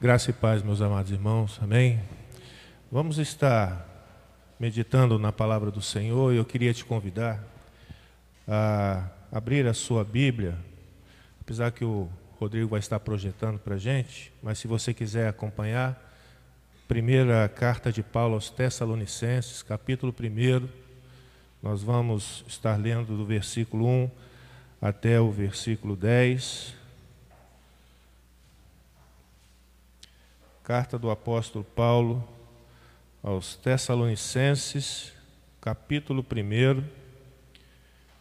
Graça e paz, meus amados irmãos, amém? Vamos estar meditando na palavra do Senhor e eu queria te convidar a abrir a sua Bíblia, apesar que o Rodrigo vai estar projetando para a gente, mas se você quiser acompanhar, primeira carta de Paulo aos Tessalonicenses, capítulo 1, nós vamos estar lendo do versículo 1 até o versículo 10. Carta do apóstolo Paulo aos Tessalonicenses, capítulo 1,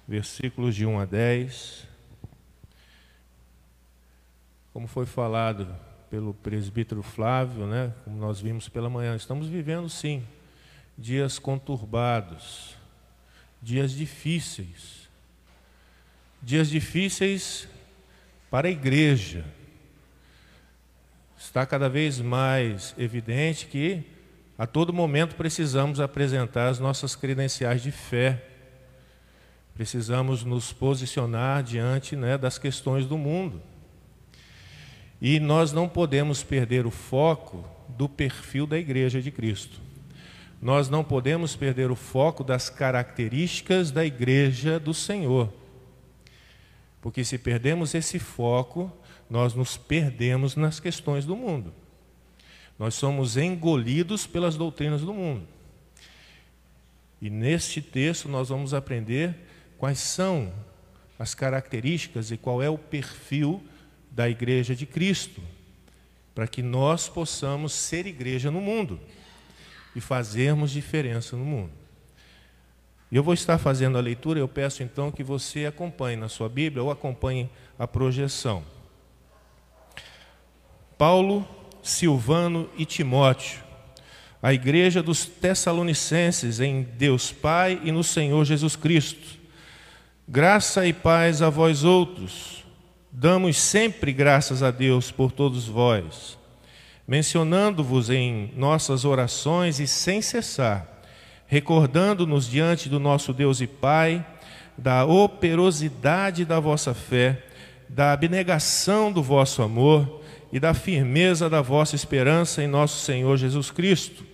versículos de 1 a 10. Como foi falado pelo presbítero Flávio, né, como nós vimos pela manhã, estamos vivendo sim dias conturbados, dias difíceis. Dias difíceis para a igreja está cada vez mais evidente que a todo momento precisamos apresentar as nossas credenciais de fé. Precisamos nos posicionar diante né, das questões do mundo. E nós não podemos perder o foco do perfil da Igreja de Cristo. Nós não podemos perder o foco das características da Igreja do Senhor. Porque se perdemos esse foco, nós nos perdemos nas questões do mundo. Nós somos engolidos pelas doutrinas do mundo. E neste texto nós vamos aprender quais são as características e qual é o perfil da igreja de Cristo, para que nós possamos ser igreja no mundo e fazermos diferença no mundo. Eu vou estar fazendo a leitura, eu peço então que você acompanhe na sua Bíblia ou acompanhe a projeção. Paulo, Silvano e Timóteo, a igreja dos Tessalonicenses em Deus Pai e no Senhor Jesus Cristo. Graça e paz a vós outros. Damos sempre graças a Deus por todos vós, mencionando-vos em nossas orações e sem cessar, recordando-nos diante do nosso Deus e Pai da operosidade da vossa fé, da abnegação do vosso amor e da firmeza da vossa esperança em nosso Senhor Jesus Cristo,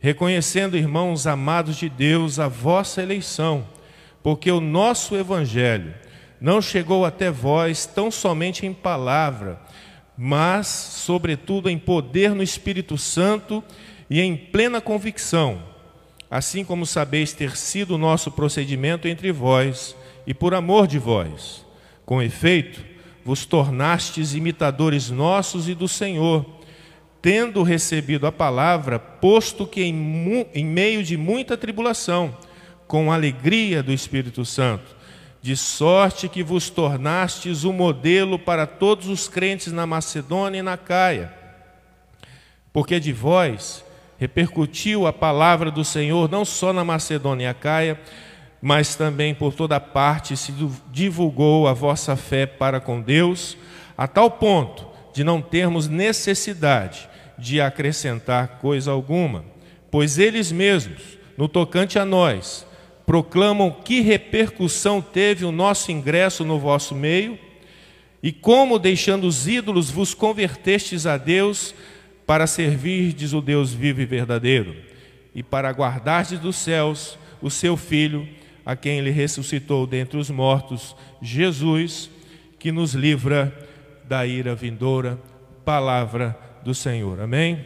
reconhecendo, irmãos amados de Deus, a vossa eleição, porque o nosso Evangelho não chegou até vós tão somente em palavra, mas, sobretudo, em poder no Espírito Santo e em plena convicção, assim como sabeis ter sido o nosso procedimento entre vós e por amor de vós. Com efeito, vos tornastes imitadores nossos e do Senhor, tendo recebido a palavra, posto que em, em meio de muita tribulação, com alegria do Espírito Santo, de sorte que vos tornastes o modelo para todos os crentes na Macedônia e na Caia. Porque de vós repercutiu a palavra do Senhor não só na Macedônia e a Caia, mas também por toda parte se divulgou a vossa fé para com Deus, a tal ponto de não termos necessidade de acrescentar coisa alguma, pois eles mesmos, no tocante a nós, proclamam que repercussão teve o nosso ingresso no vosso meio e como, deixando os ídolos, vos convertestes a Deus para servirdes o Deus vivo e verdadeiro e para guardardes dos céus o seu Filho a quem ele ressuscitou dentre os mortos, Jesus, que nos livra da ira vindoura, palavra do Senhor. Amém?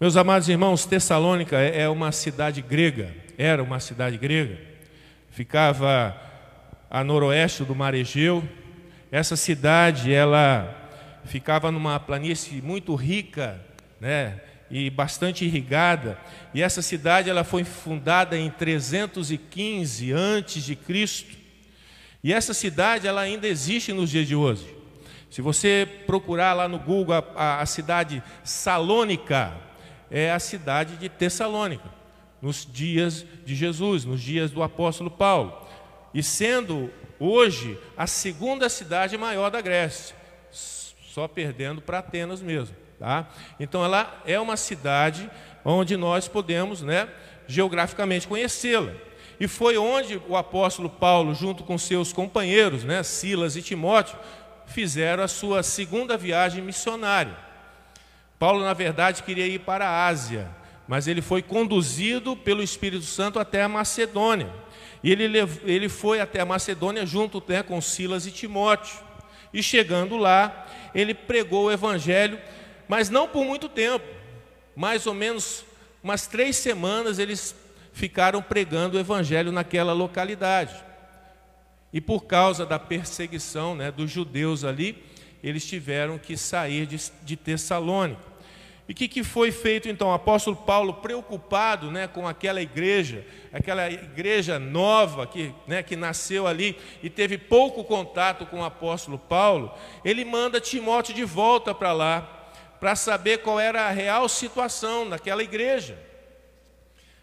Meus amados irmãos, Tessalônica é uma cidade grega, era uma cidade grega, ficava a noroeste do mar Egeu. Essa cidade, ela ficava numa planície muito rica, né? E bastante irrigada. E essa cidade ela foi fundada em 315 antes de Cristo. E essa cidade ela ainda existe nos dias de hoje. Se você procurar lá no Google a, a, a cidade Salônica, é a cidade de Tessalônica, nos dias de Jesus, nos dias do apóstolo Paulo. E sendo hoje a segunda cidade maior da Grécia, só perdendo para Atenas mesmo. Tá? Então ela é uma cidade onde nós podemos né, geograficamente conhecê-la. E foi onde o apóstolo Paulo, junto com seus companheiros, né, Silas e Timóteo, fizeram a sua segunda viagem missionária. Paulo, na verdade, queria ir para a Ásia, mas ele foi conduzido pelo Espírito Santo até a Macedônia. E ele, ele foi até a Macedônia junto né, com Silas e Timóteo. E chegando lá, ele pregou o Evangelho, mas não por muito tempo, mais ou menos umas três semanas eles ficaram pregando o Evangelho naquela localidade. E por causa da perseguição né, dos judeus ali, eles tiveram que sair de, de Tessalônica. E o que, que, foi feito então? O apóstolo Paulo, preocupado né, com aquela igreja, aquela igreja nova que, né, que nasceu ali e teve pouco contato com o apóstolo Paulo, ele manda Timóteo de volta para lá, para saber qual era a real situação daquela igreja.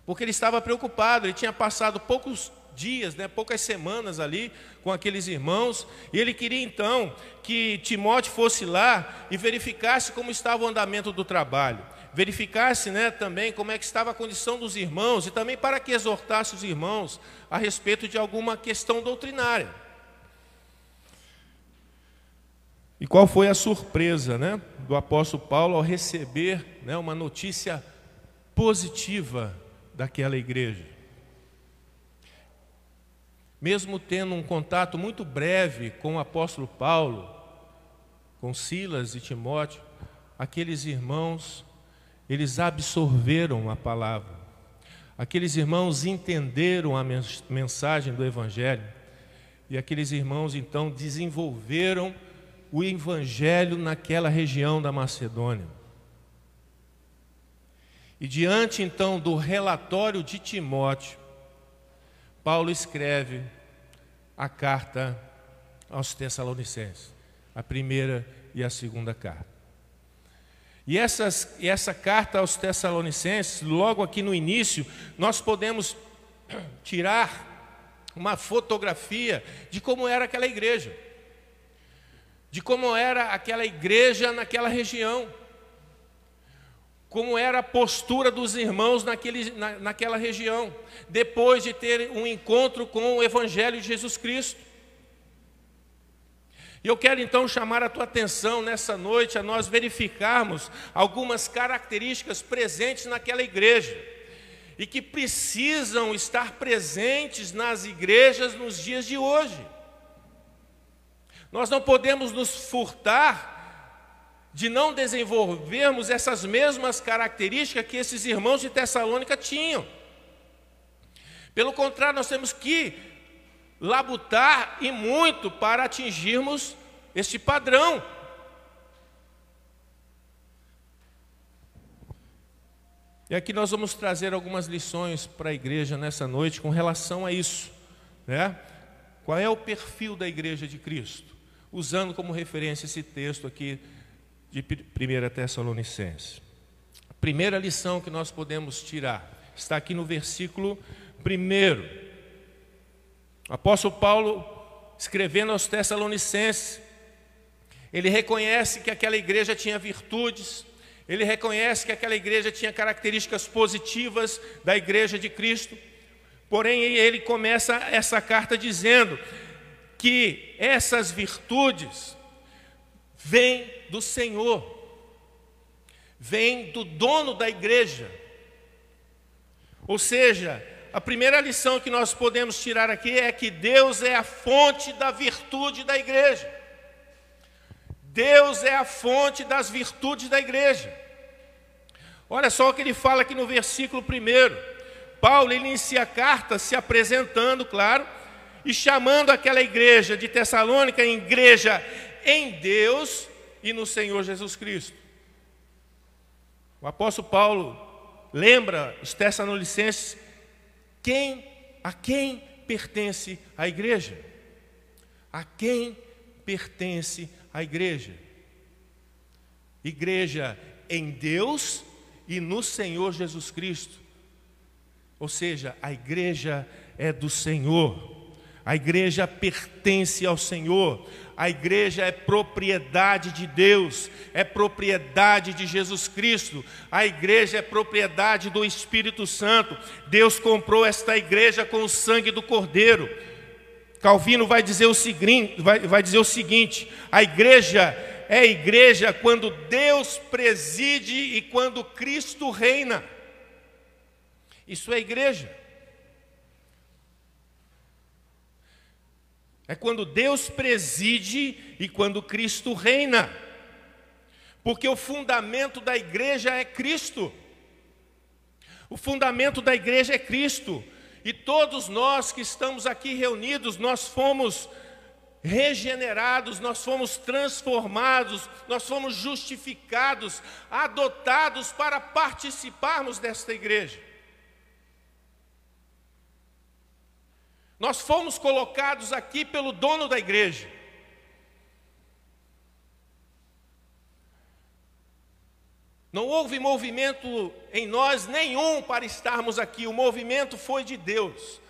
Porque ele estava preocupado, ele tinha passado poucos dias, né, poucas semanas ali com aqueles irmãos, e ele queria então que Timóteo fosse lá e verificasse como estava o andamento do trabalho, verificasse né, também como é que estava a condição dos irmãos e também para que exortasse os irmãos a respeito de alguma questão doutrinária. E qual foi a surpresa né, do apóstolo Paulo ao receber né, uma notícia positiva daquela igreja? mesmo tendo um contato muito breve com o apóstolo Paulo, com Silas e Timóteo, aqueles irmãos, eles absorveram a palavra. Aqueles irmãos entenderam a mensagem do evangelho e aqueles irmãos então desenvolveram o evangelho naquela região da Macedônia. E diante então do relatório de Timóteo, Paulo escreve a carta aos Tessalonicenses, a primeira e a segunda carta. E, essas, e essa carta aos Tessalonicenses, logo aqui no início, nós podemos tirar uma fotografia de como era aquela igreja, de como era aquela igreja naquela região como era a postura dos irmãos naquele, na, naquela região, depois de ter um encontro com o Evangelho de Jesus Cristo. E eu quero então chamar a tua atenção nessa noite a nós verificarmos algumas características presentes naquela igreja e que precisam estar presentes nas igrejas nos dias de hoje. Nós não podemos nos furtar de não desenvolvermos essas mesmas características que esses irmãos de Tessalônica tinham. Pelo contrário, nós temos que labutar e muito para atingirmos este padrão. E aqui nós vamos trazer algumas lições para a igreja nessa noite com relação a isso. Né? Qual é o perfil da igreja de Cristo? Usando como referência esse texto aqui de 1 Tessalonicenses. A primeira lição que nós podemos tirar está aqui no versículo 1. O apóstolo Paulo, escrevendo aos Tessalonicenses, ele reconhece que aquela igreja tinha virtudes, ele reconhece que aquela igreja tinha características positivas da igreja de Cristo, porém ele começa essa carta dizendo que essas virtudes vêm do Senhor, vem do dono da igreja. Ou seja, a primeira lição que nós podemos tirar aqui é que Deus é a fonte da virtude da igreja. Deus é a fonte das virtudes da igreja. Olha só o que ele fala aqui no versículo 1. Paulo inicia a carta se apresentando, claro, e chamando aquela igreja de Tessalônica, igreja em Deus e no Senhor Jesus Cristo. O apóstolo Paulo lembra os Tessalonicenses quem a quem pertence a igreja? A quem pertence a igreja? Igreja em Deus e no Senhor Jesus Cristo. Ou seja, a igreja é do Senhor. A igreja pertence ao Senhor. A igreja é propriedade de Deus, é propriedade de Jesus Cristo. A igreja é propriedade do Espírito Santo. Deus comprou esta igreja com o sangue do Cordeiro. Calvino vai dizer o seguinte, vai, vai dizer o seguinte: a igreja é igreja quando Deus preside e quando Cristo reina. Isso é igreja. É quando Deus preside e quando Cristo reina. Porque o fundamento da igreja é Cristo. O fundamento da igreja é Cristo. E todos nós que estamos aqui reunidos, nós fomos regenerados, nós fomos transformados, nós fomos justificados, adotados para participarmos desta igreja. Nós fomos colocados aqui pelo dono da igreja. Não houve movimento em nós nenhum para estarmos aqui, o movimento foi de Deus.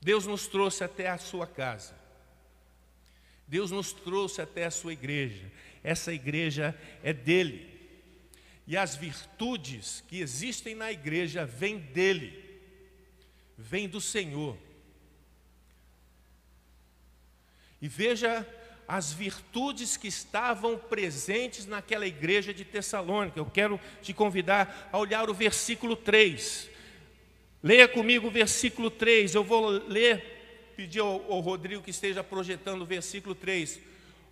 Deus nos trouxe até a sua casa. Deus nos trouxe até a sua igreja. Essa igreja é dele. E as virtudes que existem na igreja vêm dele, vêm do Senhor. E veja as virtudes que estavam presentes naquela igreja de Tessalônica. Eu quero te convidar a olhar o versículo 3. Leia comigo o versículo 3. Eu vou ler, pedir ao, Rodrigo que esteja projetando o versículo 3.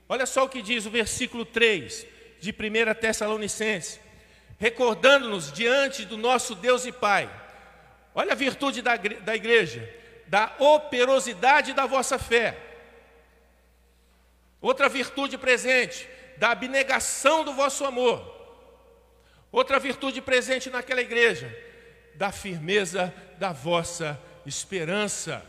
Olha só o que diz o versículo 3 de 1 Tessalonicense. Recordando-nos diante do nosso Deus e Pai. Olha a virtude da, da igreja, da operosidade da vossa fé Outra virtude presente, da abnegação do vosso amor. Outra virtude presente naquela igreja, da firmeza da vossa esperança.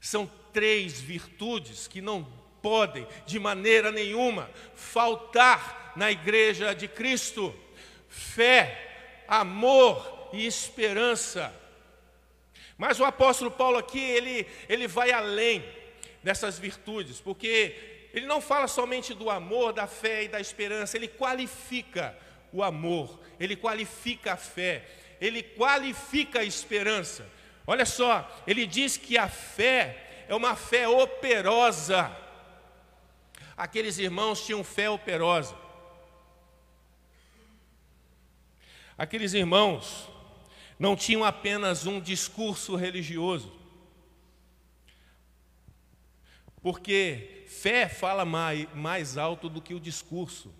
São três virtudes que não podem, de maneira nenhuma, faltar na igreja de Cristo: fé, amor e esperança. Mas o apóstolo Paulo aqui, ele, ele vai além dessas virtudes, porque ele não fala somente do amor, da fé e da esperança, ele qualifica o amor, ele qualifica a fé, ele qualifica a esperança. Olha só, ele diz que a fé é uma fé operosa. Aqueles irmãos tinham fé operosa. Aqueles irmãos não tinham apenas um discurso religioso, porque fé fala mais, mais alto do que o discurso.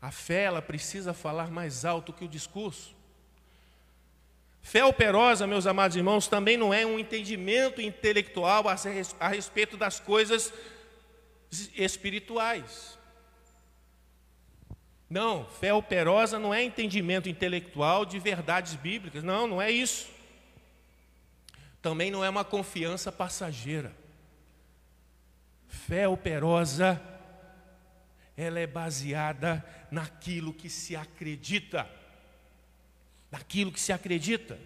A fé, ela precisa falar mais alto que o discurso. Fé operosa, meus amados irmãos, também não é um entendimento intelectual a respeito das coisas espirituais. Não, fé operosa não é entendimento intelectual de verdades bíblicas. Não, não é isso também não é uma confiança passageira. Fé operosa, ela é baseada naquilo que se acredita. Naquilo que se acredita.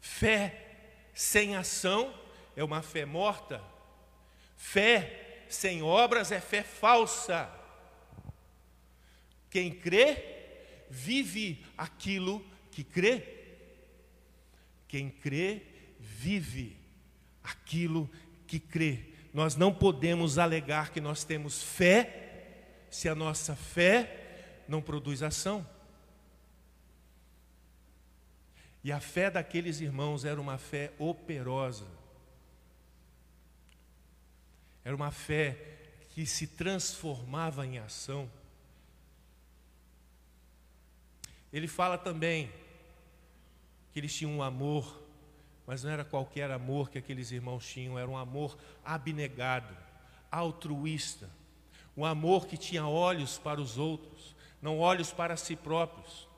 Fé sem ação é uma fé morta. Fé sem obras é fé falsa. Quem crê, vive aquilo que crê. Quem crê, vive aquilo que crê. Nós não podemos alegar que nós temos fé se a nossa fé não produz ação. E a fé daqueles irmãos era uma fé operosa. Era uma fé que se transformava em ação. Ele fala também que eles tinham um amor, mas não era qualquer amor que aqueles irmãos tinham, era um amor abnegado, altruísta, um amor que tinha olhos para os outros, não olhos para si próprios.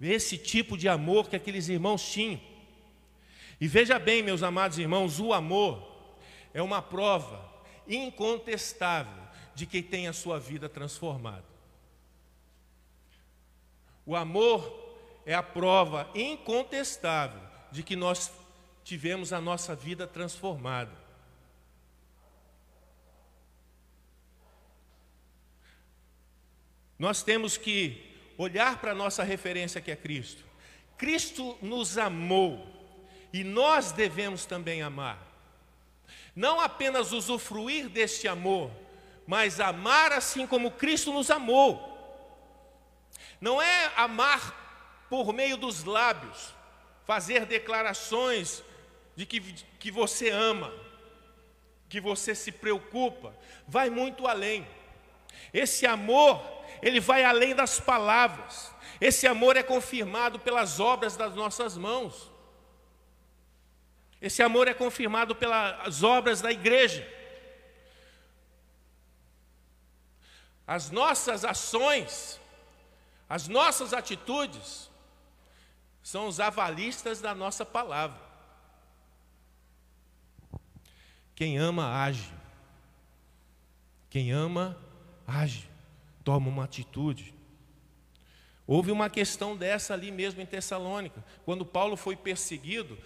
Esse tipo de amor que aqueles irmãos tinham. E veja bem, meus amados irmãos, o amor é uma prova incontestável de quem tem a sua vida transformada. O amor é a prova incontestável de que nós tivemos a nossa vida transformada. Nós temos que olhar para a nossa referência que é Cristo. Cristo nos amou e nós devemos também amar. Não apenas usufruir deste amor, mas amar assim como Cristo nos amou. Não é amar por meio dos lábios, fazer declarações de que, que você ama, que você se preocupa, vai muito além. Esse amor, ele vai além das palavras. Esse amor é confirmado pelas obras das nossas mãos. Esse amor é confirmado pelas obras da igreja. As nossas ações, as nossas atitudes, são os avalistas da nossa palavra. Quem ama, age. Quem ama, age, toma uma atitude. Houve uma questão dessa ali mesmo em Tessalônica. Quando Paulo foi perseguido,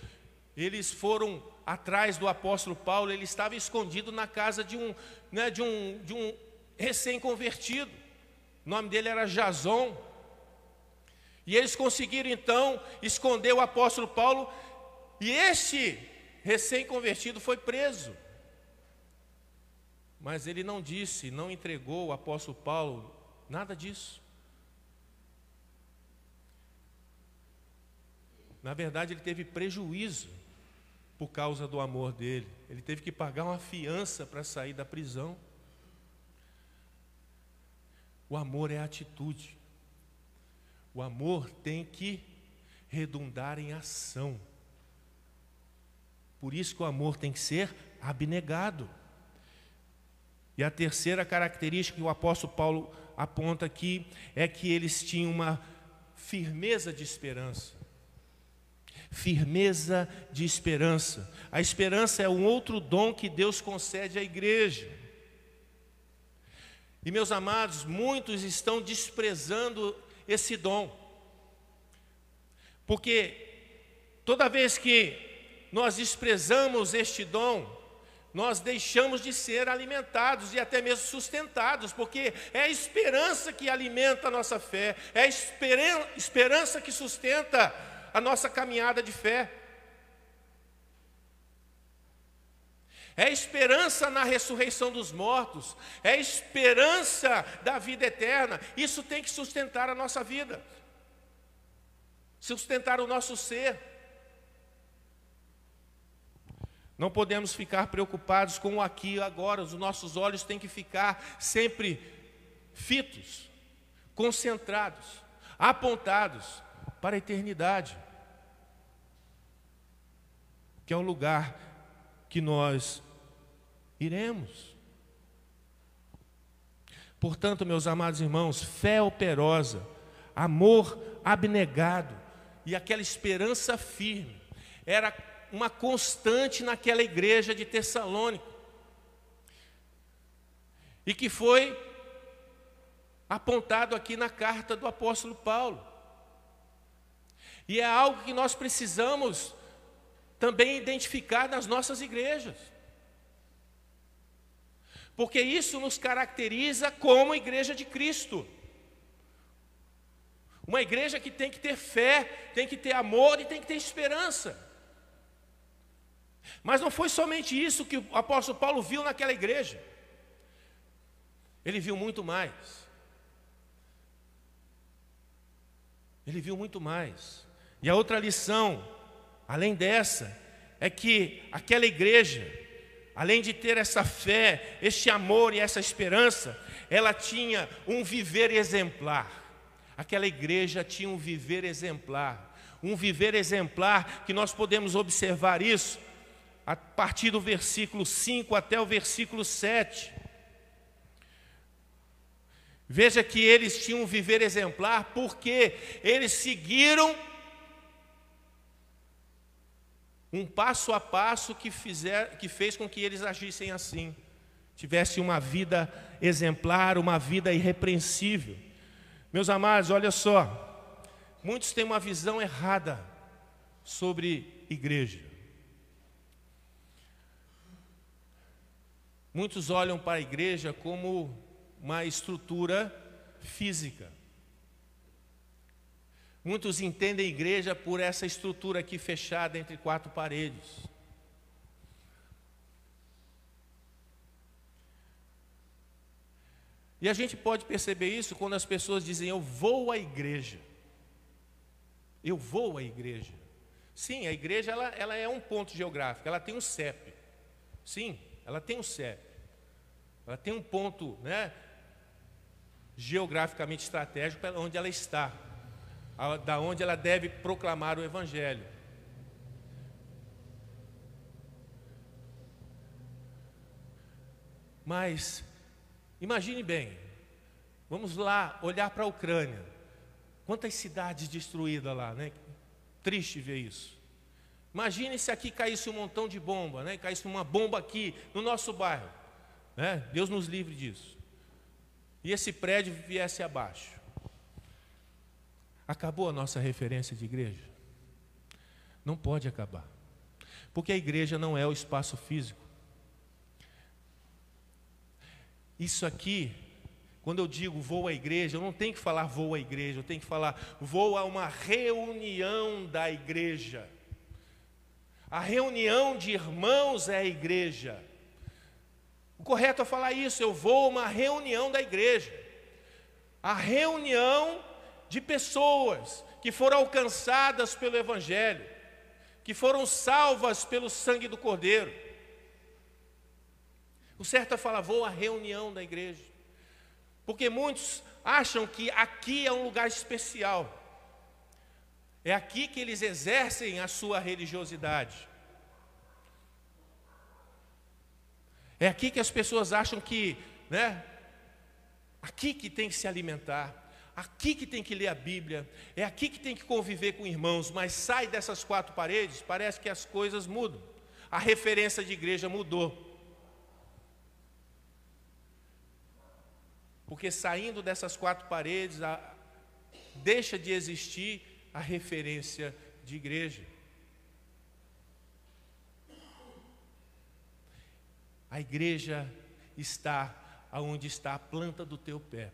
eles foram atrás do apóstolo Paulo, ele estava escondido na casa de um, né, de um, de um recém-convertido. O nome dele era Jason. E eles conseguiram então esconder o apóstolo Paulo, e este recém-convertido foi preso. Mas ele não disse, não entregou o apóstolo Paulo, nada disso. Na verdade, ele teve prejuízo por causa do amor dele. Ele teve que pagar uma fiança para sair da prisão. O amor é atitude. O amor tem que redundar em ação. Por isso que o amor tem que ser abnegado. E a terceira característica que o apóstolo Paulo aponta aqui é que eles tinham uma firmeza de esperança. Firmeza de esperança. A esperança é um outro dom que Deus concede à igreja. E meus amados, muitos estão desprezando esse dom. Porque toda vez que nós desprezamos este dom, nós deixamos de ser alimentados e até mesmo sustentados, porque é a esperança que alimenta a nossa fé, é a esperança que sustenta a nossa caminhada de fé. É esperança na ressurreição dos mortos, é esperança da vida eterna. Isso tem que sustentar a nossa vida, sustentar o nosso ser. Não podemos ficar preocupados com o aqui e agora, os nossos olhos têm que ficar sempre fitos, concentrados, apontados para a eternidade, que é o lugar que nós iremos. Portanto, meus amados irmãos, fé operosa, amor abnegado e aquela esperança firme era uma constante naquela igreja de Tessalônica. E que foi apontado aqui na carta do apóstolo Paulo. E é algo que nós precisamos também identificar nas nossas igrejas. Porque isso nos caracteriza como igreja de Cristo. Uma igreja que tem que ter fé, tem que ter amor e tem que ter esperança. Mas não foi somente isso que o apóstolo Paulo viu naquela igreja. Ele viu muito mais. Ele viu muito mais. E a outra lição, além dessa, é que aquela igreja, além de ter essa fé, este amor e essa esperança, ela tinha um viver exemplar. Aquela igreja tinha um viver exemplar. Um viver exemplar que nós podemos observar isso a partir do versículo 5 até o versículo 7. Veja que eles tinham um viver exemplar porque eles seguiram um passo a passo que, fizer, que fez com que eles agissem assim, tivessem uma vida exemplar, uma vida irrepreensível. Meus amados, olha só, muitos têm uma visão errada sobre igreja. Muitos olham para a igreja como uma estrutura física. Muitos entendem igreja por essa estrutura aqui fechada entre quatro paredes. E a gente pode perceber isso quando as pessoas dizem: Eu vou à igreja. Eu vou à igreja. Sim, a igreja ela, ela é um ponto geográfico, ela tem um CEP. Sim, ela tem um CEP. Ela tem um ponto né, geograficamente estratégico onde ela está da onde ela deve proclamar o Evangelho. Mas Imagine bem, vamos lá olhar para a Ucrânia. Quantas cidades destruídas lá, né? Triste ver isso. Imagine se aqui caísse um montão de bomba, né? Caísse uma bomba aqui no nosso bairro, né? Deus nos livre disso. E esse prédio viesse abaixo. Acabou a nossa referência de igreja? Não pode acabar. Porque a igreja não é o espaço físico. Isso aqui, quando eu digo vou à igreja, eu não tenho que falar vou à igreja, eu tenho que falar vou a uma reunião da igreja. A reunião de irmãos é a igreja. O correto é falar isso, eu vou a uma reunião da igreja. A reunião de pessoas que foram alcançadas pelo Evangelho, que foram salvas pelo sangue do Cordeiro. O certo é falar, vou à reunião da igreja. Porque muitos acham que aqui é um lugar especial. É aqui que eles exercem a sua religiosidade. É aqui que as pessoas acham que, né? Aqui que tem que se alimentar, aqui que tem que ler a Bíblia, é aqui que tem que conviver com irmãos, mas sai dessas quatro paredes, parece que as coisas mudam. A referência de igreja mudou. Porque saindo dessas quatro paredes, a, deixa de existir a referência de igreja. A igreja está aonde está a planta do teu pé.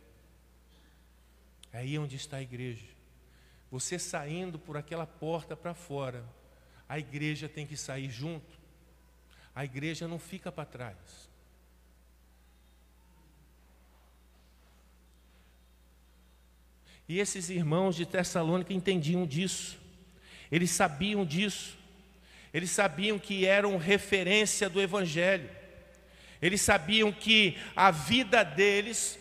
É aí onde está a igreja. Você saindo por aquela porta para fora, a igreja tem que sair junto. A igreja não fica para trás. E esses irmãos de Tessalônica entendiam disso, eles sabiam disso, eles sabiam que eram referência do Evangelho, eles sabiam que a vida deles,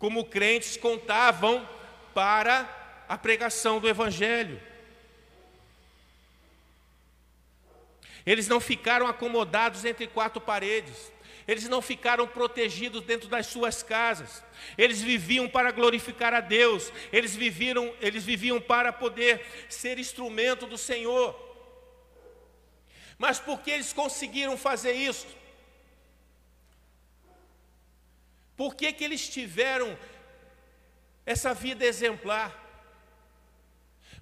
como crentes, contavam para a pregação do Evangelho. Eles não ficaram acomodados entre quatro paredes, eles não ficaram protegidos dentro das suas casas. Eles viviam para glorificar a Deus. Eles viviam, eles viviam para poder ser instrumento do Senhor. Mas por que eles conseguiram fazer isso? Por que, que eles tiveram essa vida exemplar?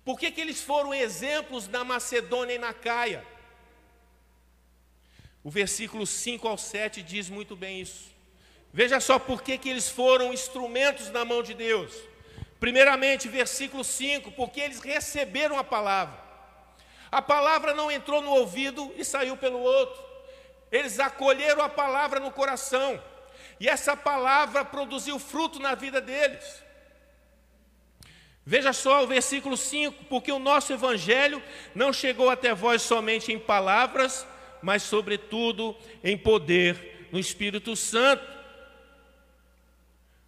Por que, que eles foram exemplos na Macedônia e na Caia? O versículo 5 ao 7 diz muito bem isso. Veja só por que, que eles foram instrumentos na mão de Deus. Primeiramente, versículo 5, porque eles receberam a palavra. A palavra não entrou no ouvido e saiu pelo outro. Eles acolheram a palavra no coração. E essa palavra produziu fruto na vida deles. Veja só o versículo 5: porque o nosso evangelho não chegou até vós somente em palavras, mas sobretudo em poder no Espírito Santo.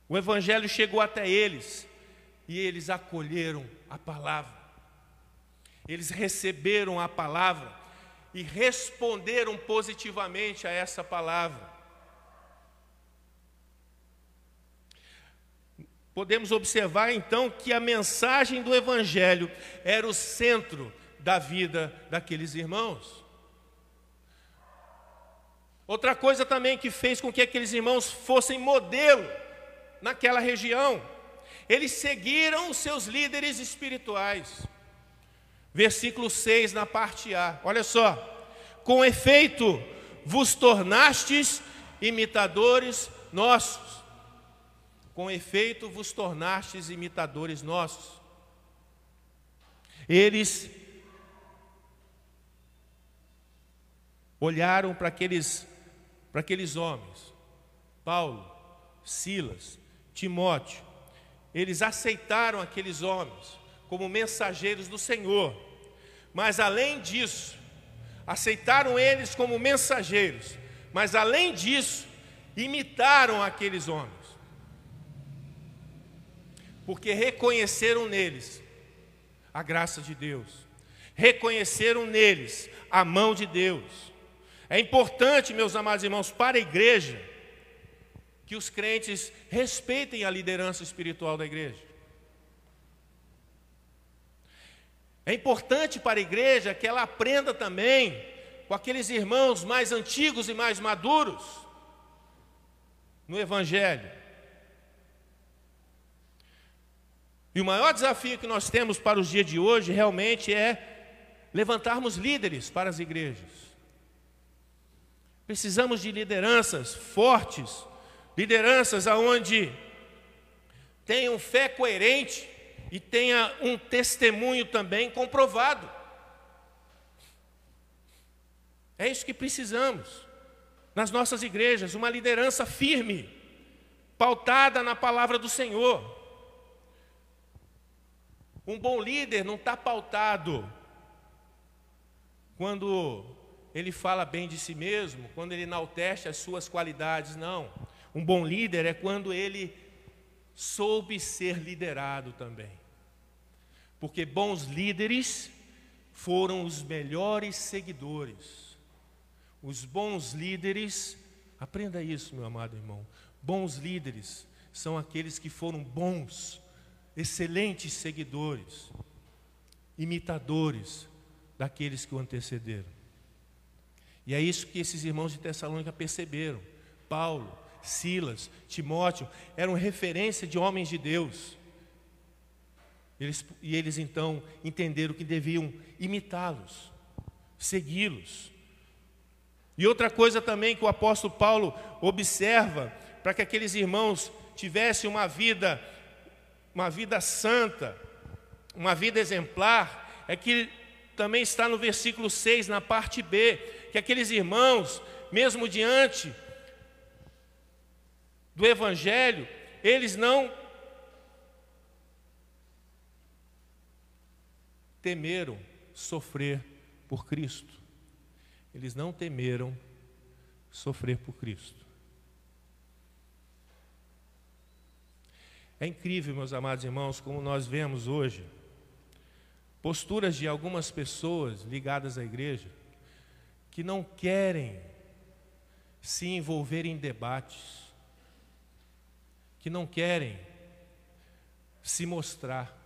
O Evangelho chegou até eles e eles acolheram a palavra, eles receberam a palavra e responderam positivamente a essa palavra. Podemos observar então que a mensagem do Evangelho era o centro da vida daqueles irmãos. Outra coisa também que fez com que aqueles irmãos fossem modelo naquela região, eles seguiram os seus líderes espirituais. Versículo 6 na parte A, olha só: com efeito vos tornastes imitadores nossos. Com efeito vos tornastes imitadores nossos. Eles olharam para aqueles para aqueles homens, Paulo, Silas, Timóteo, eles aceitaram aqueles homens como mensageiros do Senhor, mas além disso, aceitaram eles como mensageiros, mas além disso, imitaram aqueles homens, porque reconheceram neles a graça de Deus, reconheceram neles a mão de Deus. É importante, meus amados irmãos, para a igreja, que os crentes respeitem a liderança espiritual da igreja. É importante para a igreja que ela aprenda também com aqueles irmãos mais antigos e mais maduros no Evangelho. E o maior desafio que nós temos para os dias de hoje realmente é levantarmos líderes para as igrejas. Precisamos de lideranças fortes, lideranças aonde tenham fé coerente e tenha um testemunho também comprovado. É isso que precisamos nas nossas igrejas, uma liderança firme, pautada na palavra do Senhor. Um bom líder não está pautado quando ele fala bem de si mesmo, quando ele enaltece as suas qualidades, não. Um bom líder é quando ele soube ser liderado também. Porque bons líderes foram os melhores seguidores. Os bons líderes, aprenda isso, meu amado irmão. Bons líderes são aqueles que foram bons, excelentes seguidores, imitadores daqueles que o antecederam. E é isso que esses irmãos de Tessalônica perceberam. Paulo, Silas, Timóteo eram referência de homens de Deus. Eles, e eles então entenderam que deviam imitá-los, segui-los. E outra coisa também que o apóstolo Paulo observa para que aqueles irmãos tivessem uma vida, uma vida santa, uma vida exemplar, é que também está no versículo 6, na parte B, que aqueles irmãos, mesmo diante do Evangelho, eles não temeram sofrer por Cristo. Eles não temeram sofrer por Cristo. É incrível, meus amados irmãos, como nós vemos hoje posturas de algumas pessoas ligadas à igreja que não querem se envolver em debates, que não querem se mostrar,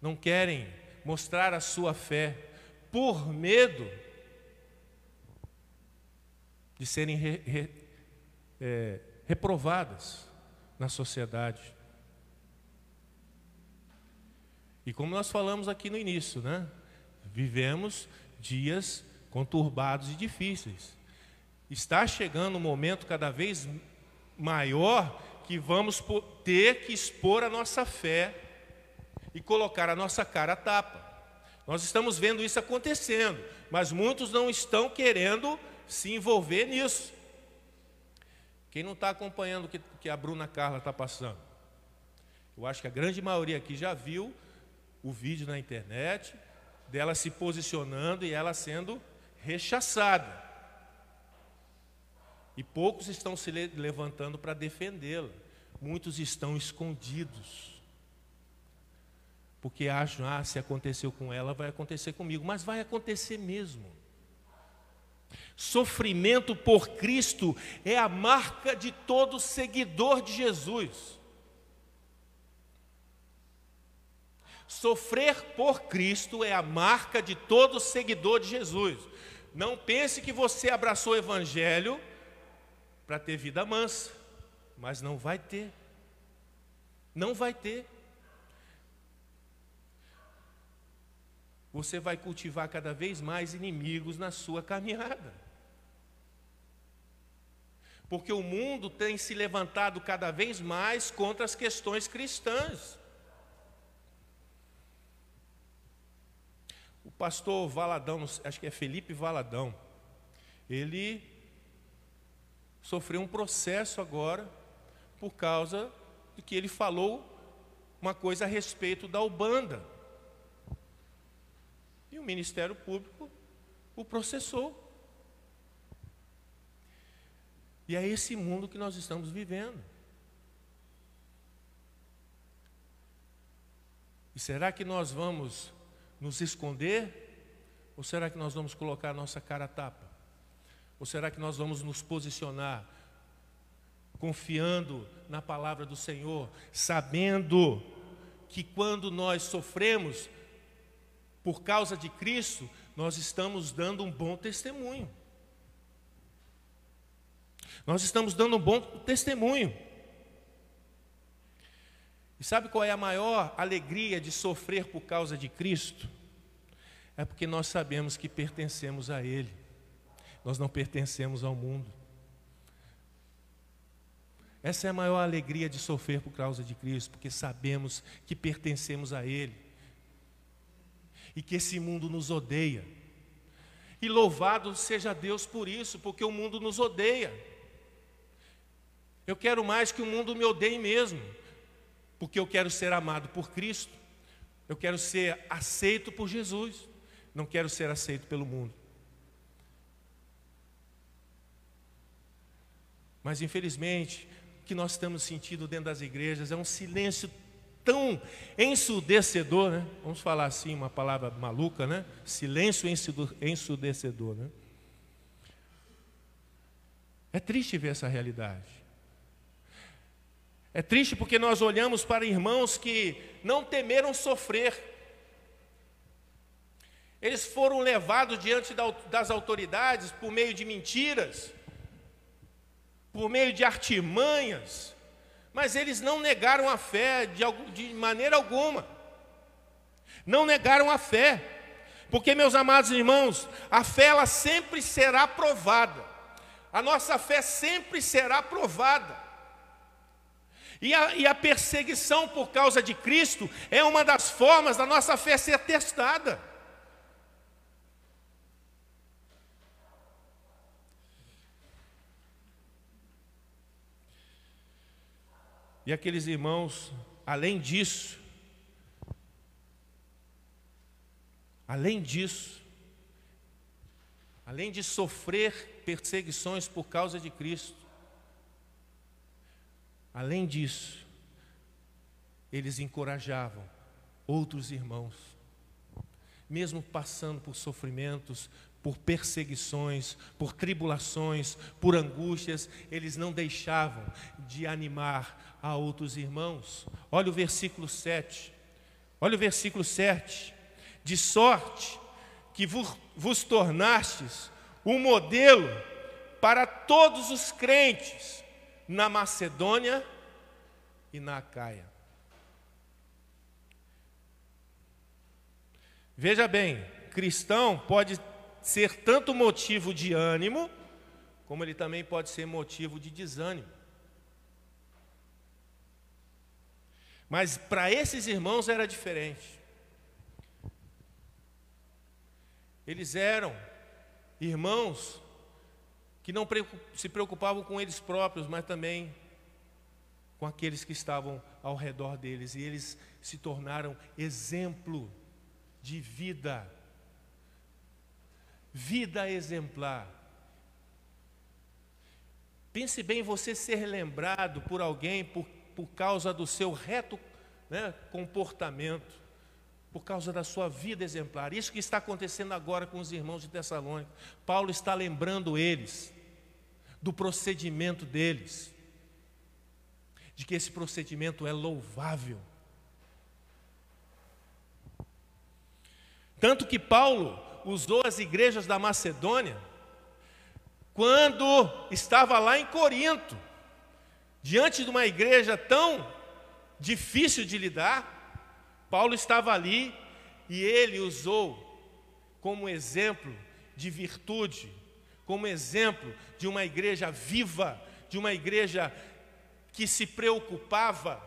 não querem mostrar a sua fé por medo de serem re, re, é, reprovadas na sociedade. E como nós falamos aqui no início, né? Vivemos dias conturbados e difíceis. Está chegando um momento cada vez maior que vamos ter que expor a nossa fé e colocar a nossa cara a tapa. Nós estamos vendo isso acontecendo, mas muitos não estão querendo se envolver nisso. Quem não está acompanhando o que, que a Bruna Carla está passando? Eu acho que a grande maioria aqui já viu o vídeo na internet dela se posicionando e ela sendo rechaçada. E poucos estão se levantando para defendê-la. Muitos estão escondidos. Porque acham, ah, se aconteceu com ela, vai acontecer comigo. Mas vai acontecer mesmo. Sofrimento por Cristo é a marca de todo seguidor de Jesus. Sofrer por Cristo é a marca de todo seguidor de Jesus. Não pense que você abraçou o Evangelho para ter vida mansa, mas não vai ter. Não vai ter. Você vai cultivar cada vez mais inimigos na sua caminhada. Porque o mundo tem se levantado cada vez mais contra as questões cristãs. O pastor Valadão, acho que é Felipe Valadão, ele sofreu um processo agora por causa de que ele falou uma coisa a respeito da Ubanda. E o Ministério Público o processou. E é esse mundo que nós estamos vivendo. E será que nós vamos nos esconder? Ou será que nós vamos colocar a nossa cara a tapa? Ou será que nós vamos nos posicionar confiando na palavra do Senhor, sabendo que quando nós sofremos por causa de Cristo, nós estamos dando um bom testemunho. Nós estamos dando um bom testemunho. E sabe qual é a maior alegria de sofrer por causa de Cristo? É porque nós sabemos que pertencemos a Ele, nós não pertencemos ao mundo. Essa é a maior alegria de sofrer por causa de Cristo, porque sabemos que pertencemos a Ele e que esse mundo nos odeia. E louvado seja Deus por isso, porque o mundo nos odeia. Eu quero mais que o mundo me odeie mesmo, porque eu quero ser amado por Cristo, eu quero ser aceito por Jesus, não quero ser aceito pelo mundo. Mas infelizmente, o que nós estamos sentindo dentro das igrejas é um silêncio tão ensurdecedor, né? Vamos falar assim, uma palavra maluca, né? Silêncio ensurdecedor, né? É triste ver essa realidade. É triste porque nós olhamos para irmãos que não temeram sofrer. Eles foram levados diante das autoridades por meio de mentiras, por meio de artimanhas, mas eles não negaram a fé de, de maneira alguma. Não negaram a fé. Porque, meus amados irmãos, a fé ela sempre será provada. A nossa fé sempre será provada. E a, e a, perseguição por causa de Cristo é uma das formas da nossa fé ser testada. E aqueles irmãos, além disso, além disso, além de sofrer perseguições por causa de Cristo, além disso, eles encorajavam outros irmãos, mesmo passando por sofrimentos, por perseguições, por tribulações, por angústias, eles não deixavam de animar a outros irmãos. Olha o versículo 7. Olha o versículo 7. De sorte que vos, tornastes um modelo para todos os crentes na Macedônia e na Acaia. Veja bem, cristão pode ser tanto motivo de ânimo, como ele também pode ser motivo de desânimo. Mas para esses irmãos era diferente. Eles eram irmãos que não se preocupavam com eles próprios, mas também com aqueles que estavam ao redor deles, e eles se tornaram exemplo de vida vida exemplar. Pense bem você ser lembrado por alguém por, por causa do seu reto né, comportamento, por causa da sua vida exemplar. Isso que está acontecendo agora com os irmãos de Tessalônica. Paulo está lembrando eles do procedimento deles, de que esse procedimento é louvável. Tanto que Paulo usou as igrejas da Macedônia quando estava lá em Corinto, diante de uma igreja tão difícil de lidar, Paulo estava ali e ele usou como exemplo de virtude, como exemplo de uma igreja viva, de uma igreja que se preocupava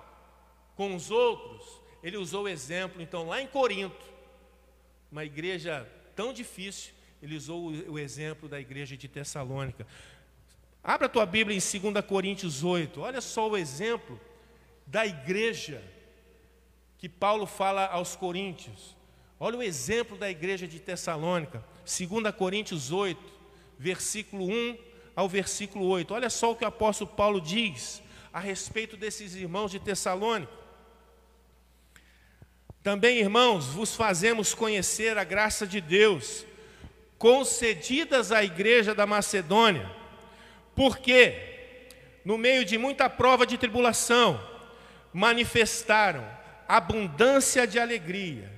com os outros. Ele usou o exemplo, então, lá em Corinto, uma igreja tão difícil, ele usou o exemplo da igreja de Tessalônica. Abra a tua Bíblia em 2 Coríntios 8. Olha só o exemplo da igreja que Paulo fala aos Coríntios. Olha o exemplo da igreja de Tessalônica. 2 Coríntios 8, versículo 1 ao versículo 8. Olha só o que o apóstolo Paulo diz a respeito desses irmãos de Tessalônica. Também, irmãos, vos fazemos conhecer a graça de Deus, concedidas à igreja da Macedônia. Porque, no meio de muita prova de tribulação, manifestaram abundância de alegria,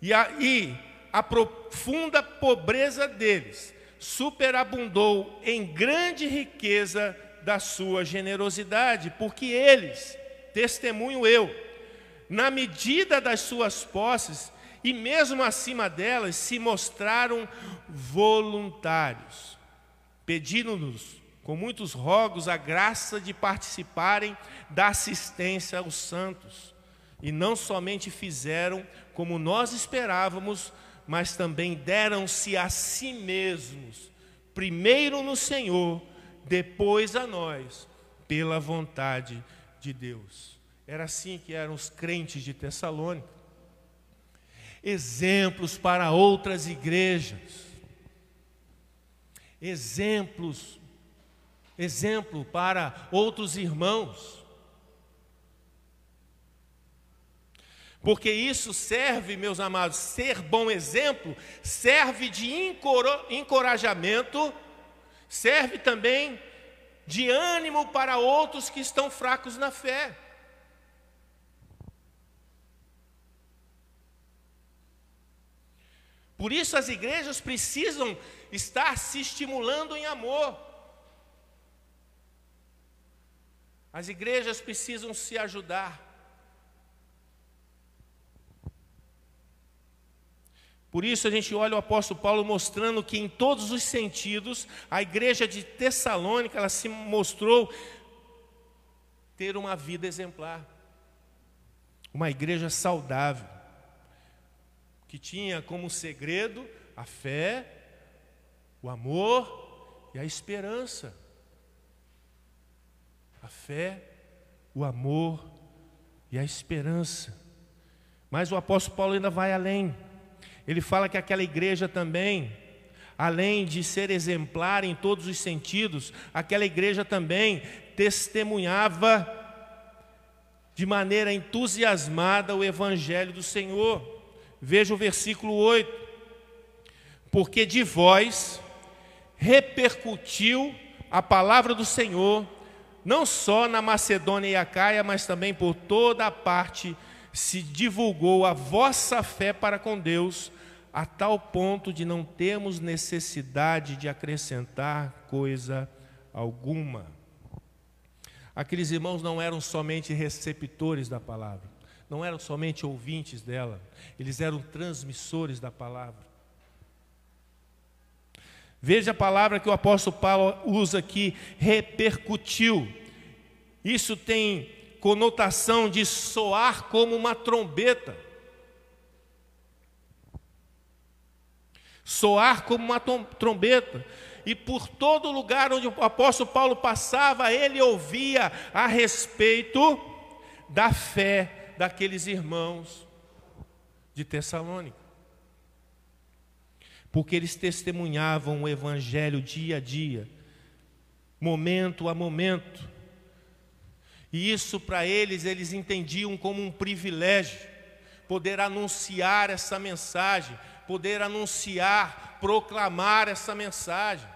e a, e a profunda pobreza deles superabundou em grande riqueza da sua generosidade, porque eles, testemunho eu, na medida das suas posses e mesmo acima delas, se mostraram voluntários, pedindo-nos com muitos rogos, a graça de participarem da assistência aos santos. E não somente fizeram como nós esperávamos, mas também deram-se a si mesmos, primeiro no Senhor, depois a nós, pela vontade de Deus. Era assim que eram os crentes de Tessalônica. Exemplos para outras igrejas. Exemplos exemplo para outros irmãos. Porque isso serve, meus amados, ser bom exemplo, serve de encorajamento, serve também de ânimo para outros que estão fracos na fé. Por isso as igrejas precisam estar se estimulando em amor. As igrejas precisam se ajudar. Por isso a gente olha o apóstolo Paulo mostrando que em todos os sentidos a igreja de Tessalônica ela se mostrou ter uma vida exemplar. Uma igreja saudável, que tinha como segredo a fé, o amor e a esperança a fé, o amor e a esperança. Mas o apóstolo Paulo ainda vai além. Ele fala que aquela igreja também, além de ser exemplar em todos os sentidos, aquela igreja também testemunhava de maneira entusiasmada o evangelho do Senhor. Veja o versículo 8. Porque de vós repercutiu a palavra do Senhor não só na Macedônia e Acaia, mas também por toda a parte se divulgou a vossa fé para com Deus, a tal ponto de não termos necessidade de acrescentar coisa alguma. Aqueles irmãos não eram somente receptores da palavra, não eram somente ouvintes dela, eles eram transmissores da palavra. Veja a palavra que o apóstolo Paulo usa aqui, repercutiu. Isso tem conotação de soar como uma trombeta. Soar como uma trombeta. E por todo lugar onde o apóstolo Paulo passava, ele ouvia a respeito da fé daqueles irmãos de Tessalônica porque eles testemunhavam o Evangelho dia a dia, momento a momento. E isso para eles, eles entendiam como um privilégio, poder anunciar essa mensagem, poder anunciar, proclamar essa mensagem.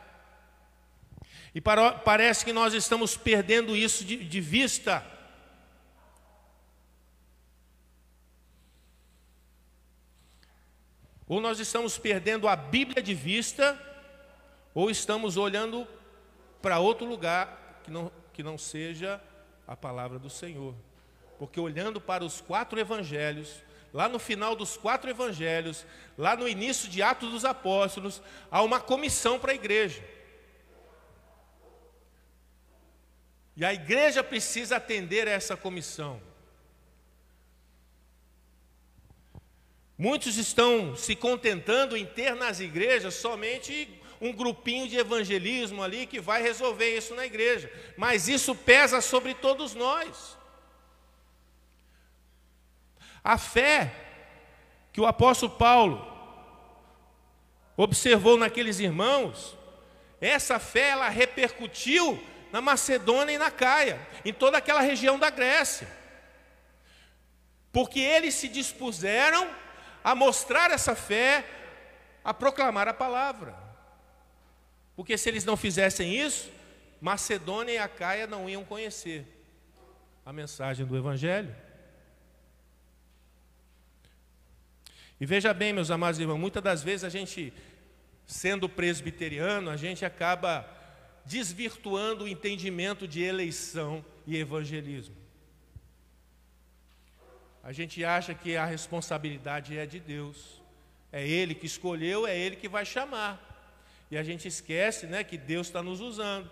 E para, parece que nós estamos perdendo isso de, de vista. Ou nós estamos perdendo a Bíblia de vista, ou estamos olhando para outro lugar que não, que não seja a palavra do Senhor. Porque olhando para os quatro evangelhos, lá no final dos quatro evangelhos, lá no início de Atos dos Apóstolos, há uma comissão para a igreja. E a igreja precisa atender a essa comissão. Muitos estão se contentando em ter nas igrejas somente um grupinho de evangelismo ali que vai resolver isso na igreja, mas isso pesa sobre todos nós. A fé que o apóstolo Paulo observou naqueles irmãos, essa fé ela repercutiu na Macedônia e na Caia, em toda aquela região da Grécia. Porque eles se dispuseram a mostrar essa fé, a proclamar a palavra. Porque se eles não fizessem isso, Macedônia e a Caia não iam conhecer a mensagem do Evangelho. E veja bem, meus amados irmãos, muitas das vezes a gente, sendo presbiteriano, a gente acaba desvirtuando o entendimento de eleição e evangelismo. A gente acha que a responsabilidade é de Deus, é Ele que escolheu, é Ele que vai chamar. E a gente esquece né, que Deus está nos usando.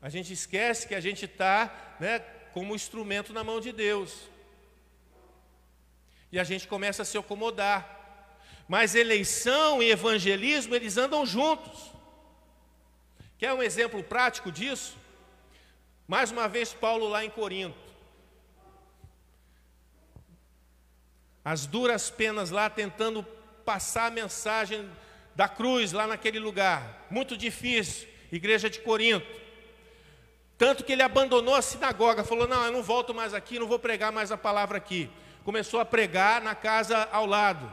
A gente esquece que a gente está né, como instrumento na mão de Deus. E a gente começa a se acomodar. Mas eleição e evangelismo, eles andam juntos. Quer um exemplo prático disso? Mais uma vez, Paulo lá em Corinto. As duras penas lá tentando passar a mensagem da cruz lá naquele lugar. Muito difícil, igreja de Corinto. Tanto que ele abandonou a sinagoga, falou: Não, eu não volto mais aqui, não vou pregar mais a palavra aqui. Começou a pregar na casa ao lado.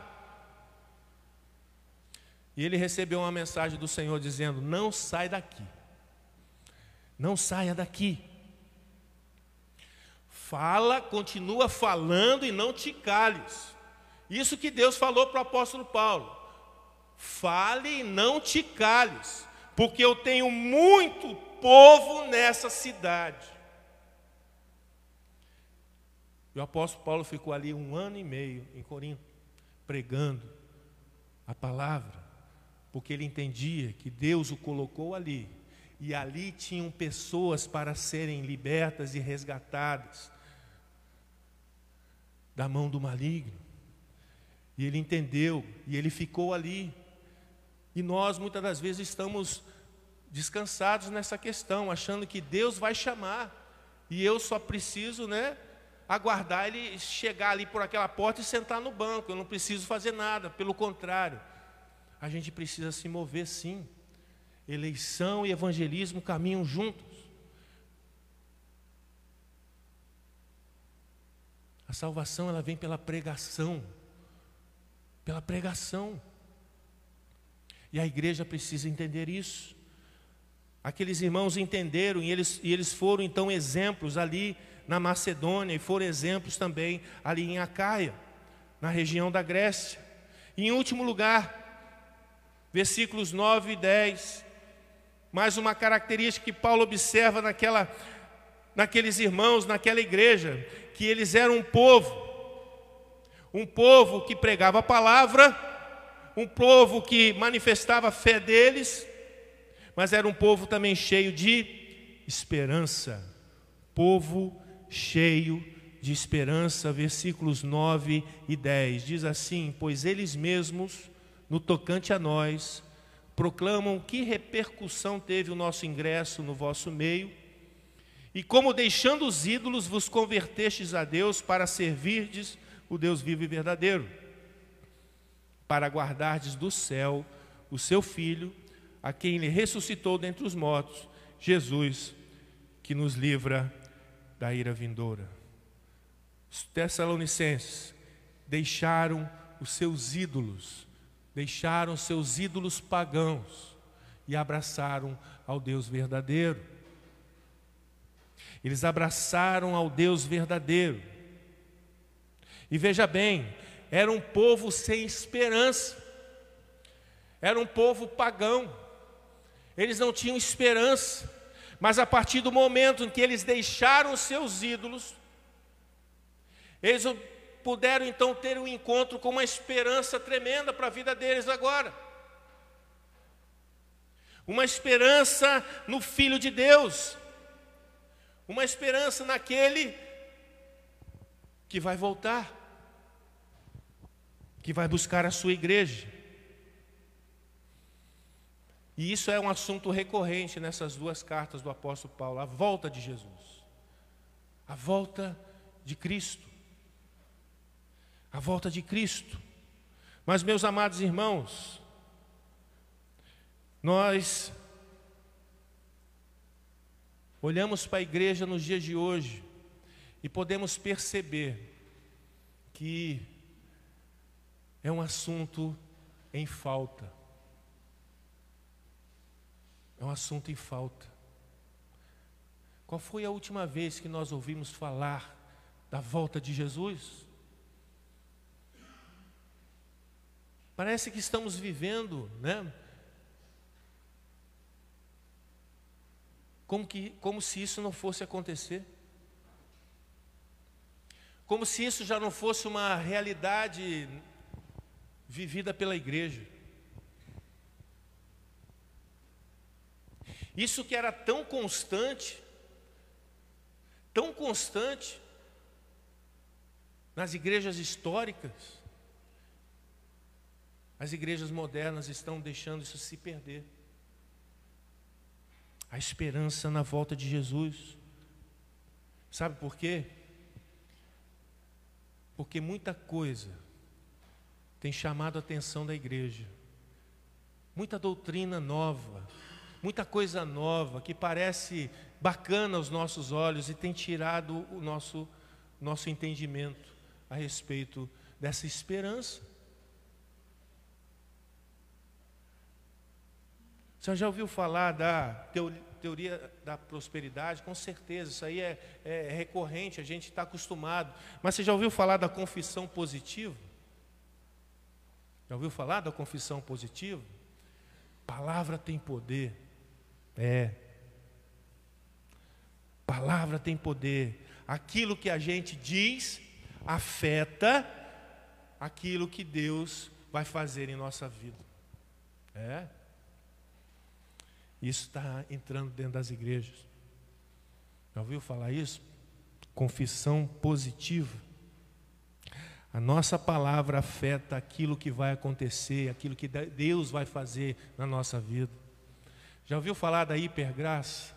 E ele recebeu uma mensagem do Senhor dizendo: Não sai daqui. Não saia daqui. Fala, continua falando e não te cales. Isso que Deus falou para o apóstolo Paulo. Fale e não te cales, porque eu tenho muito povo nessa cidade. E o apóstolo Paulo ficou ali um ano e meio em Corinto, pregando a palavra, porque ele entendia que Deus o colocou ali, e ali tinham pessoas para serem libertas e resgatadas da mão do maligno. E ele entendeu, e ele ficou ali. E nós muitas das vezes estamos descansados nessa questão, achando que Deus vai chamar, e eu só preciso, né, aguardar ele chegar ali por aquela porta e sentar no banco, eu não preciso fazer nada, pelo contrário, a gente precisa se mover sim. Eleição e evangelismo caminham juntos. A salvação ela vem pela pregação. Pela pregação. E a igreja precisa entender isso. Aqueles irmãos entenderam e eles, e eles foram então exemplos ali na Macedônia e foram exemplos também ali em Acaia, na região da Grécia. E em último lugar, versículos 9 e 10, mais uma característica que Paulo observa naquela, naqueles irmãos, naquela igreja, que eles eram um povo, um povo que pregava a palavra, um povo que manifestava a fé deles, mas era um povo também cheio de esperança. Povo cheio de esperança, versículos 9 e 10. Diz assim: Pois eles mesmos, no tocante a nós, proclamam que repercussão teve o nosso ingresso no vosso meio e como deixando os ídolos vos convertestes a Deus para servirdes o Deus vivo e verdadeiro, para guardardes do céu o seu Filho, a quem ele ressuscitou dentre os mortos, Jesus, que nos livra da ira vindoura. Os Tessalonicenses deixaram os seus ídolos, deixaram seus ídolos pagãos e abraçaram ao Deus verdadeiro. Eles abraçaram ao Deus verdadeiro. E veja bem, era um povo sem esperança, era um povo pagão, eles não tinham esperança, mas a partir do momento em que eles deixaram seus ídolos, eles puderam então ter um encontro com uma esperança tremenda para a vida deles agora. Uma esperança no Filho de Deus, uma esperança naquele que vai voltar, que vai buscar a sua igreja. E isso é um assunto recorrente nessas duas cartas do apóstolo Paulo, a volta de Jesus. A volta de Cristo. A volta de Cristo. Mas, meus amados irmãos, nós olhamos para a igreja nos dias de hoje e podemos perceber que é um assunto em falta. É um assunto em falta. Qual foi a última vez que nós ouvimos falar da volta de Jesus? Parece que estamos vivendo, né? Como, que, como se isso não fosse acontecer. Como se isso já não fosse uma realidade vivida pela igreja. Isso que era tão constante, tão constante nas igrejas históricas, as igrejas modernas estão deixando isso se perder. A esperança na volta de Jesus. Sabe por quê? Porque muita coisa tem chamado a atenção da igreja. Muita doutrina nova, muita coisa nova que parece bacana aos nossos olhos e tem tirado o nosso, nosso entendimento a respeito dessa esperança. Você já ouviu falar da teoria da prosperidade? Com certeza, isso aí é, é recorrente, a gente está acostumado. Mas você já ouviu falar da confissão positiva? Já ouviu falar da confissão positiva? Palavra tem poder. É. Palavra tem poder. Aquilo que a gente diz afeta aquilo que Deus vai fazer em nossa vida. É. Isso está entrando dentro das igrejas. Já ouviu falar isso? Confissão positiva. A nossa palavra afeta aquilo que vai acontecer, aquilo que Deus vai fazer na nossa vida. Já ouviu falar da hipergraça?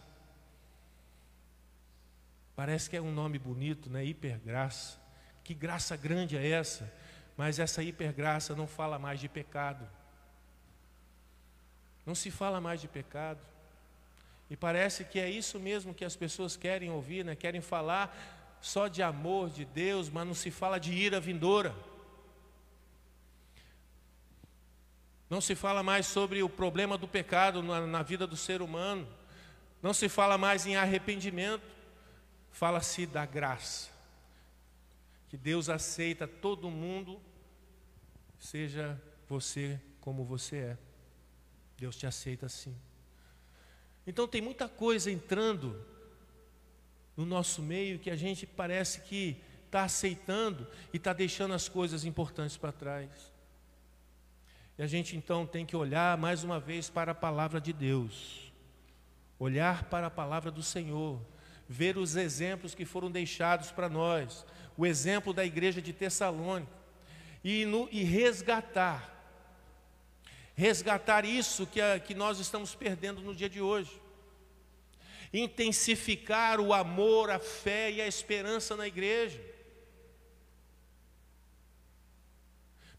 Parece que é um nome bonito, né? Hipergraça. Que graça grande é essa? Mas essa hipergraça não fala mais de pecado. Não se fala mais de pecado. E parece que é isso mesmo que as pessoas querem ouvir, né? Querem falar só de amor de Deus, mas não se fala de ira vindoura. Não se fala mais sobre o problema do pecado na, na vida do ser humano. Não se fala mais em arrependimento. Fala-se da graça. Que Deus aceita todo mundo, seja você como você é. Deus te aceita assim. Então tem muita coisa entrando no nosso meio que a gente parece que está aceitando e está deixando as coisas importantes para trás. E a gente então tem que olhar mais uma vez para a palavra de Deus, olhar para a palavra do Senhor, ver os exemplos que foram deixados para nós, o exemplo da igreja de Tessalônica, e, no, e resgatar resgatar isso que, a, que nós estamos perdendo no dia de hoje. Intensificar o amor, a fé e a esperança na igreja.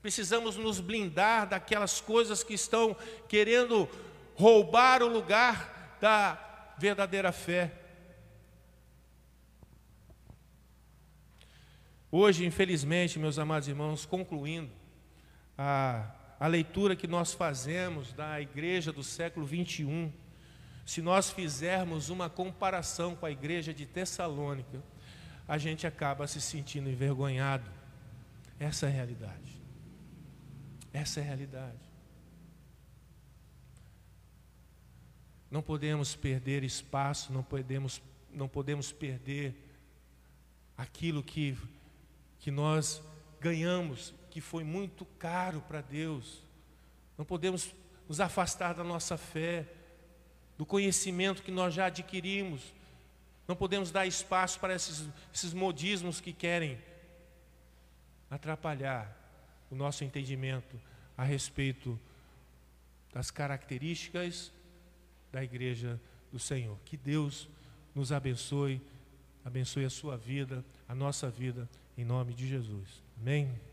Precisamos nos blindar daquelas coisas que estão querendo roubar o lugar da verdadeira fé. Hoje, infelizmente, meus amados irmãos, concluindo, a a leitura que nós fazemos da igreja do século 21, se nós fizermos uma comparação com a igreja de Tessalônica, a gente acaba se sentindo envergonhado. Essa é a realidade. Essa é a realidade. Não podemos perder espaço, não podemos, não podemos perder aquilo que, que nós ganhamos que foi muito caro para Deus. Não podemos nos afastar da nossa fé, do conhecimento que nós já adquirimos. Não podemos dar espaço para esses, esses modismos que querem atrapalhar o nosso entendimento a respeito das características da igreja do Senhor. Que Deus nos abençoe, abençoe a sua vida, a nossa vida, em nome de Jesus. Amém.